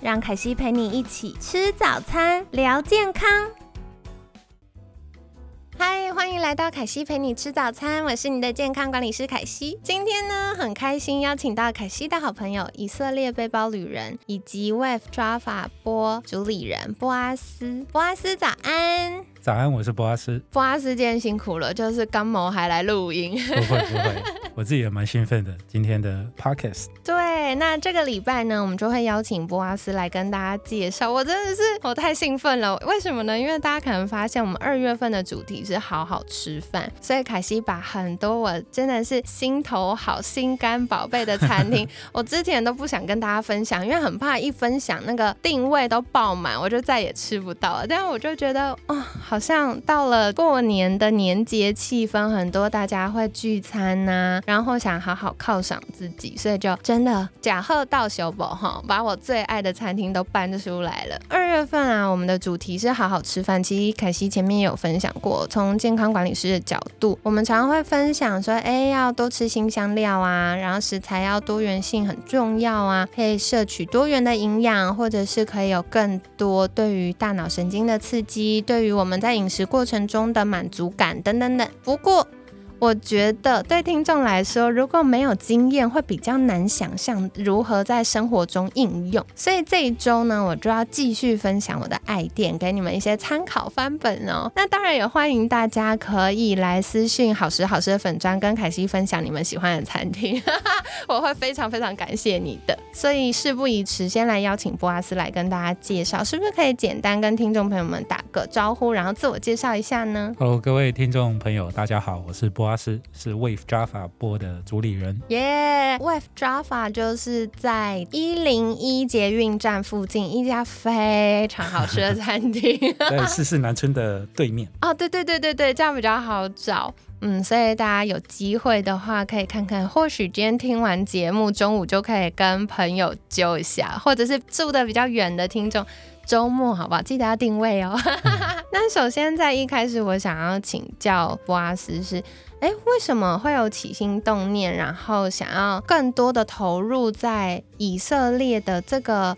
让凯西陪你一起吃早餐，聊健康。嗨，欢迎来到凯西陪你吃早餐，我是你的健康管理师凯西。今天呢，很开心邀请到凯西的好朋友以色列背包旅人以及 Wave Java 波主理人波阿斯。波阿斯，早安！早安，我是波阿斯。波阿斯今天辛苦了，就是刚谋还来录音。不会不会，我自己也蛮兴奋的。今天的 podcast。对，那这个礼拜呢，我们就会邀请波阿斯来跟大家介绍。我真的是我太兴奋了，为什么呢？因为大家可能发现我们二月份的主题是好好吃饭，所以凯西把很多我真的是心头好、心肝宝贝的餐厅，我之前都不想跟大家分享，因为很怕一分享那个定位都爆满，我就再也吃不到了。但是我就觉得，哦，好像到了过年的年节气氛，很多大家会聚餐呐，然后想好好犒赏自己，所以就真的假贺到修宝哈，把我最爱的餐厅都搬出来了。二月份啊，我们的主题是好好吃饭。其实凯西前面有分享过，从健康管理师的角度，我们常常会分享说，哎，要多吃新香料啊，然后食材要多元性很重要啊，可以摄取多元的营养，或者是可以有更多对于大脑神经的刺激，对于我们在饮食过程中的满足感等等等。不过，我觉得对听众来说，如果没有经验，会比较难想象如何在生活中应用。所以这一周呢，我就要继续分享我的爱店，给你们一些参考翻本哦。那当然也欢迎大家可以来私讯好时好时的粉砖，跟凯西分享你们喜欢的餐厅，我会非常非常感谢你的。所以事不宜迟，先来邀请波阿斯来跟大家介绍，是不是可以简单跟听众朋友们打个招呼，然后自我介绍一下呢？Hello，各位听众朋友，大家好，我是波阿斯，是 Wave Java 播的主理人。耶，Wave Java 就是在一零一捷运站附近一家非常好吃的餐厅，在四四南村的对面。哦，对对对对对，这样比较好找。嗯，所以大家有机会的话，可以看看，或许今天听完节目，中午就可以跟朋友揪一下，或者是住的比较远的听众，周末好不好？记得要定位哦。那首先在一开始，我想要请教布阿斯是，哎，为什么会有起心动念，然后想要更多的投入在以色列的这个？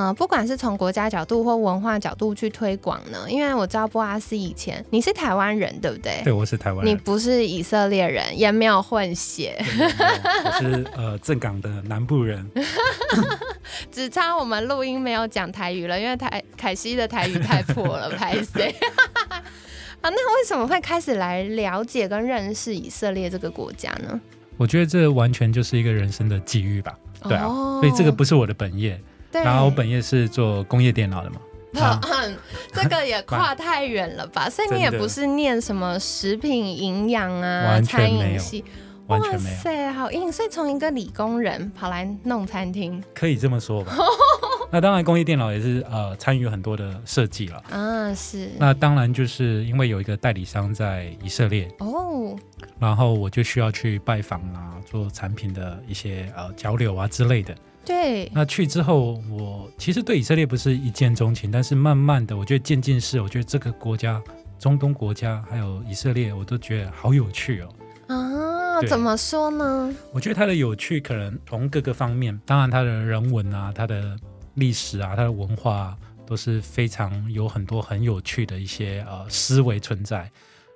嗯，不管是从国家角度或文化角度去推广呢，因为我知道布阿斯以前你是台湾人，对不对？对，我是台湾人。你不是以色列人，也没有混血。我是呃 正港的南部人。只差我们录音没有讲台语了，因为台凯西的台语太破了，拍谁？啊，那为什么会开始来了解跟认识以色列这个国家呢？我觉得这完全就是一个人生的际遇吧。对啊，所以这个不是我的本业。然后我本业是做工业电脑的嘛，这个也跨太远了吧？所以你也不是念什么食品营养啊，餐饮系，完全没有。哇塞，好硬！所以从一个理工人跑来弄餐厅，可以这么说吧？那当然，工业电脑也是呃参与很多的设计了。啊，是。那当然就是因为有一个代理商在以色列哦，然后我就需要去拜访啊，做产品的一些呃交流啊之类的。对，那去之后，我其实对以色列不是一见钟情，但是慢慢的，我觉得渐进式，我觉得这个国家，中东国家还有以色列，我都觉得好有趣哦。啊，怎么说呢？我觉得它的有趣可能从各个方面，当然它的人文啊，它的历史啊，它的文化都是非常有很多很有趣的一些呃思维存在。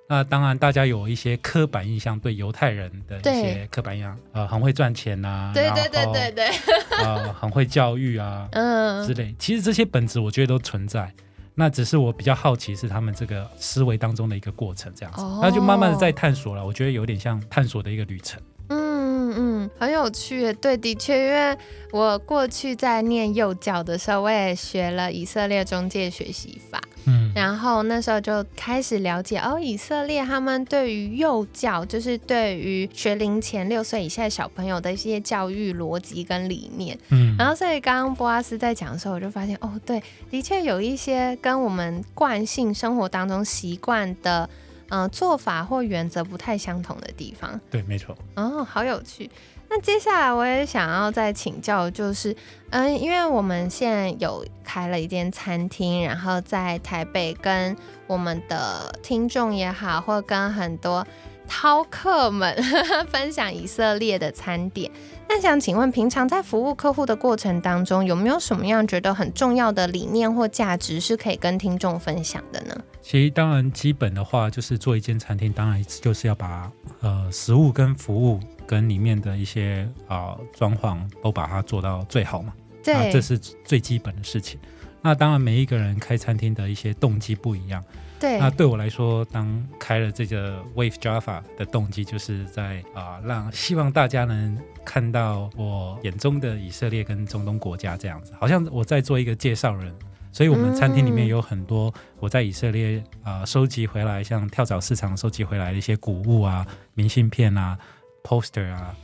那当然，大家有一些刻板印象，对犹太人的一些刻板印象，呃，很会赚钱呐，对对对对对，呃，很会教育啊，嗯，之类。其实这些本质我觉得都存在，那只是我比较好奇是他们这个思维当中的一个过程，这样子，那就慢慢的在探索了。我觉得有点像探索的一个旅程。嗯嗯，很有趣。对，的确，因为我过去在念幼教的时候，我也学了以色列中介学习法。嗯。然后那时候就开始了解哦，以色列他们对于幼教，就是对于学龄前六岁以下小朋友的一些教育逻辑跟理念。嗯，然后所以刚刚波阿斯在讲的时候，我就发现哦，对，的确有一些跟我们惯性生活当中习惯的。嗯，做法或原则不太相同的地方。对，没错。哦，好有趣。那接下来我也想要再请教，就是，嗯，因为我们现在有开了一间餐厅，然后在台北跟我们的听众也好，或跟很多饕客们 分享以色列的餐点。那想请问，平常在服务客户的过程当中，有没有什么样觉得很重要的理念或价值是可以跟听众分享的呢？其实，当然基本的话，就是做一间餐厅，当然就是要把呃食物跟服务跟里面的一些啊装潢都把它做到最好嘛。对，这是最基本的事情。那当然，每一个人开餐厅的一些动机不一样。对，那对我来说，当开了这个 Wave Java 的动机，就是在啊，让希望大家能看到我眼中的以色列跟中东国家这样子，好像我在做一个介绍人。所以，我们餐厅里面有很多我在以色列啊收集回来，像跳蚤市场收集回来的一些谷物啊、明信片啊、poster 啊，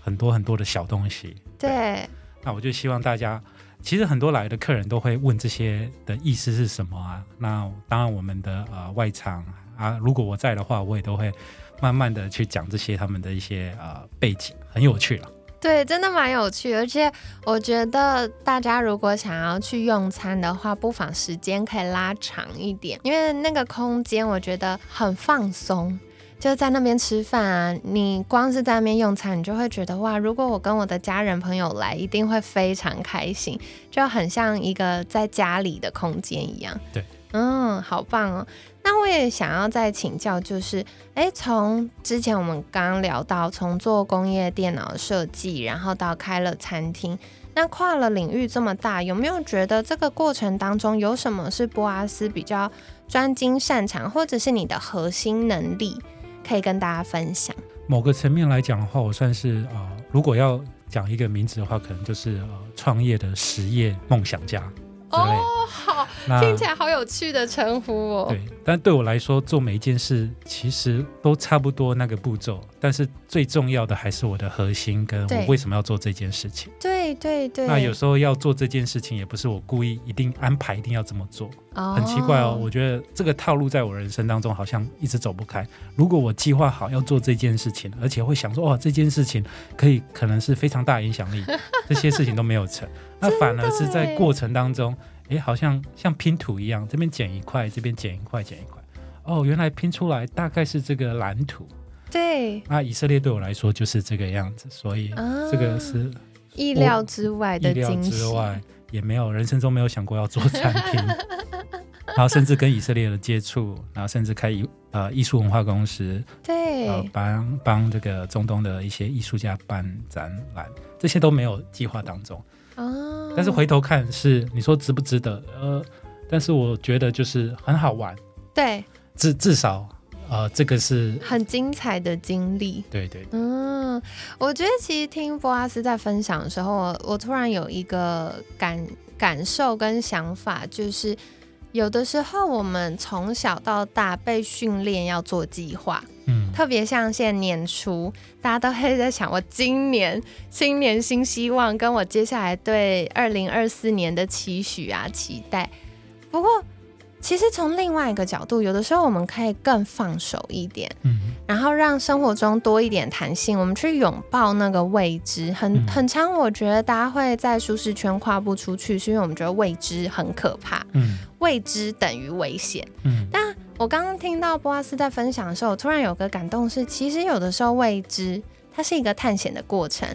很多很多的小东西。对，那我就希望大家。其实很多来的客人都会问这些的意思是什么啊？那当然，我们的呃外场啊，如果我在的话，我也都会慢慢的去讲这些他们的一些呃背景，很有趣了。对，真的蛮有趣，而且我觉得大家如果想要去用餐的话，不妨时间可以拉长一点，因为那个空间我觉得很放松。就在那边吃饭啊，你光是在那边用餐，你就会觉得哇，如果我跟我的家人朋友来，一定会非常开心，就很像一个在家里的空间一样。对，嗯，好棒哦。那我也想要再请教，就是，哎，从之前我们刚刚聊到，从做工业电脑设计，然后到开了餐厅，那跨了领域这么大，有没有觉得这个过程当中有什么是波阿斯比较专精擅长，或者是你的核心能力？可以跟大家分享。某个层面来讲的话，我算是啊，如果要讲一个名字的话，可能就是呃，创业的实业梦想家。哦，好，听起来好有趣的称呼哦。对，但对我来说，做每一件事其实都差不多那个步骤，但是最重要的还是我的核心，跟我为什么要做这件事情。对对对。那有时候要做这件事情，也不是我故意一定安排一定要这么做。很奇怪哦，我觉得这个套路在我人生当中好像一直走不开。如果我计划好要做这件事情，而且会想说，哇，这件事情可以可能是非常大影响力，这些事情都没有成。那反而是在过程当中，哎，好像像拼图一样，这边剪一块，这边剪一块，剪一块。哦，原来拼出来大概是这个蓝图。对。那以色列对我来说就是这个样子，所以这个是意料之外的惊喜。之外，也没有人生中没有想过要做餐厅，然后甚至跟以色列的接触，然后甚至开艺呃艺术文化公司，对，呃帮帮这个中东的一些艺术家办展览，这些都没有计划当中。哦，但是回头看是你说值不值得？呃，但是我觉得就是很好玩，对，至至少呃这个是很精彩的经历，对对，嗯，我觉得其实听波阿斯在分享的时候，我突然有一个感感受跟想法，就是有的时候我们从小到大被训练要做计划。嗯，特别像现在年初，大家都还在想我今年新年新希望，跟我接下来对二零二四年的期许啊期待。不过，其实从另外一个角度，有的时候我们可以更放手一点，嗯，然后让生活中多一点弹性，我们去拥抱那个未知。很很长，我觉得大家会在舒适圈跨不出去，是因为我们觉得未知很可怕，嗯，未知等于危险，嗯，但。我刚刚听到波阿斯在分享的时候，我突然有个感动，是其实有的时候未知，它是一个探险的过程。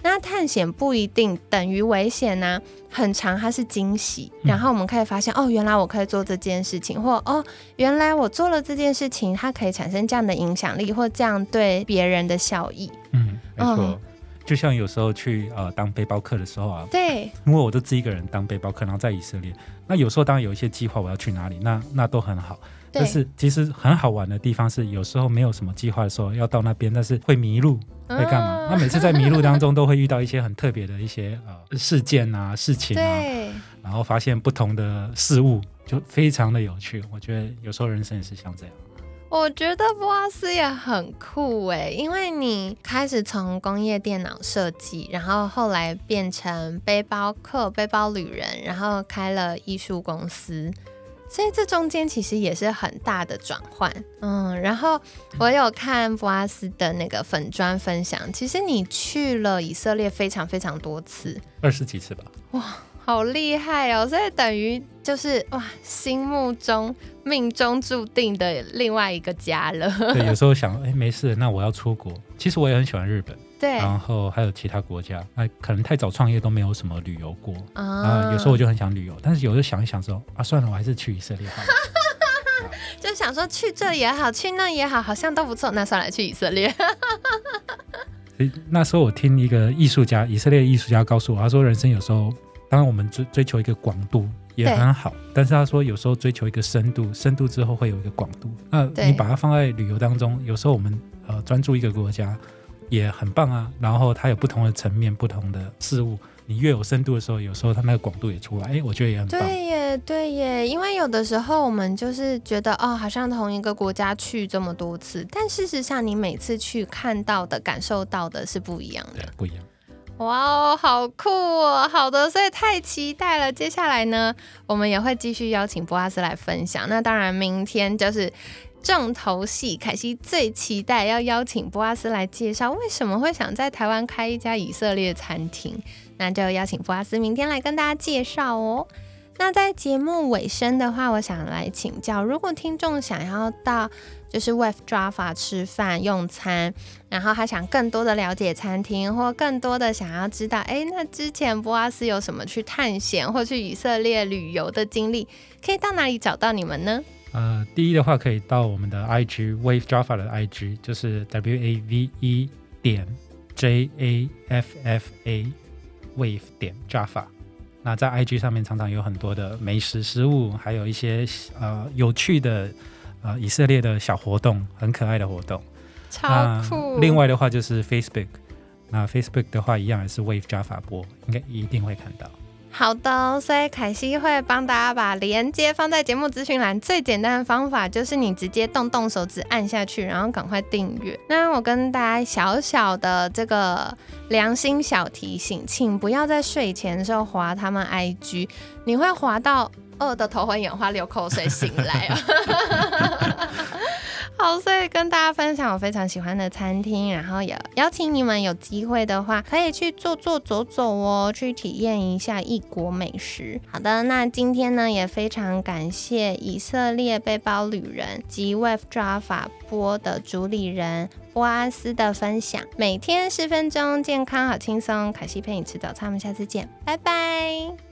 那探险不一定等于危险呢，很长它是惊喜。然后我们可以发现，哦，原来我可以做这件事情，或哦，原来我做了这件事情，它可以产生这样的影响力，或这样对别人的效益。嗯，没错。就像有时候去呃当背包客的时候啊，对，因为我都自己一个人当背包客，然后在以色列，那有时候当然有一些计划我要去哪里，那那都很好。但是其实很好玩的地方是，有时候没有什么计划的时候要到那边，但是会迷路，会干嘛？那每次在迷路当中都会遇到一些很特别的一些呃事件啊、事情啊，然后发现不同的事物，就非常的有趣。我觉得有时候人生也是像这样。我觉得波阿斯也很酷诶，因为你开始从工业电脑设计，然后后来变成背包客、背包旅人，然后开了艺术公司，所以这中间其实也是很大的转换。嗯，然后我有看波阿斯的那个粉砖分享，其实你去了以色列非常非常多次，二十几次吧。哇！好厉害哦！所以等于就是哇，心目中命中注定的另外一个家了。对，有时候想，哎，没事，那我要出国。其实我也很喜欢日本，对，然后还有其他国家。哎，可能太早创业都没有什么旅游过啊。有时候我就很想旅游，但是有时候想一想说，啊，算了，我还是去以色列好了。就想说去这也好，去那也好，好像都不错。那算了，去以色列。所以那时候我听一个艺术家，以色列艺术家告诉我，他说人生有时候。当然，我们追追求一个广度也很好，但是他说有时候追求一个深度，深度之后会有一个广度。那你把它放在旅游当中，有时候我们呃专注一个国家也很棒啊。然后它有不同的层面、不同的事物，你越有深度的时候，有时候它那个广度也出来。哎，我觉得也很棒。对耶，对耶，因为有的时候我们就是觉得哦，好像同一个国家去这么多次，但事实上你每次去看到的、感受到的是不一样的，不一样。哇哦，好酷哦！好的，所以太期待了。接下来呢，我们也会继续邀请博阿斯来分享。那当然，明天就是重头戏，凯西最期待要邀请布阿斯来介绍为什么会想在台湾开一家以色列餐厅。那就邀请布阿斯明天来跟大家介绍哦。那在节目尾声的话，我想来请教，如果听众想要到就是 Wave Java 吃饭用餐，然后他想更多的了解餐厅，或更多的想要知道，哎，那之前波阿斯有什么去探险或去以色列旅游的经历，可以到哪里找到你们呢？呃，第一的话可以到我们的 IG Wave Java 的 IG，就是 W A V E 点 J A F F A Wave 点 Java。那在 IG 上面常常有很多的美食、食物，还有一些呃有趣的呃以色列的小活动，很可爱的活动，超酷。另外的话就是 Facebook，那 Facebook 的话一样也是 Wave Java 播，应该一定会看到。好的，所以凯西会帮大家把链接放在节目资讯栏。最简单的方法就是你直接动动手指按下去，然后赶快订阅。那我跟大家小小的这个良心小提醒，请不要在睡前的时候划他们 IG，你会划到饿的头昏眼花、流口水醒来啊。好，所以跟大家分享我非常喜欢的餐厅，然后也邀请你们有机会的话，可以去坐坐走走哦，去体验一下异国美食。好的，那今天呢也非常感谢以色列背包旅人及 Wave Java 播的主理人波阿斯的分享。每天十分钟，健康好轻松，凯西陪你吃早餐，我们下次见，拜拜。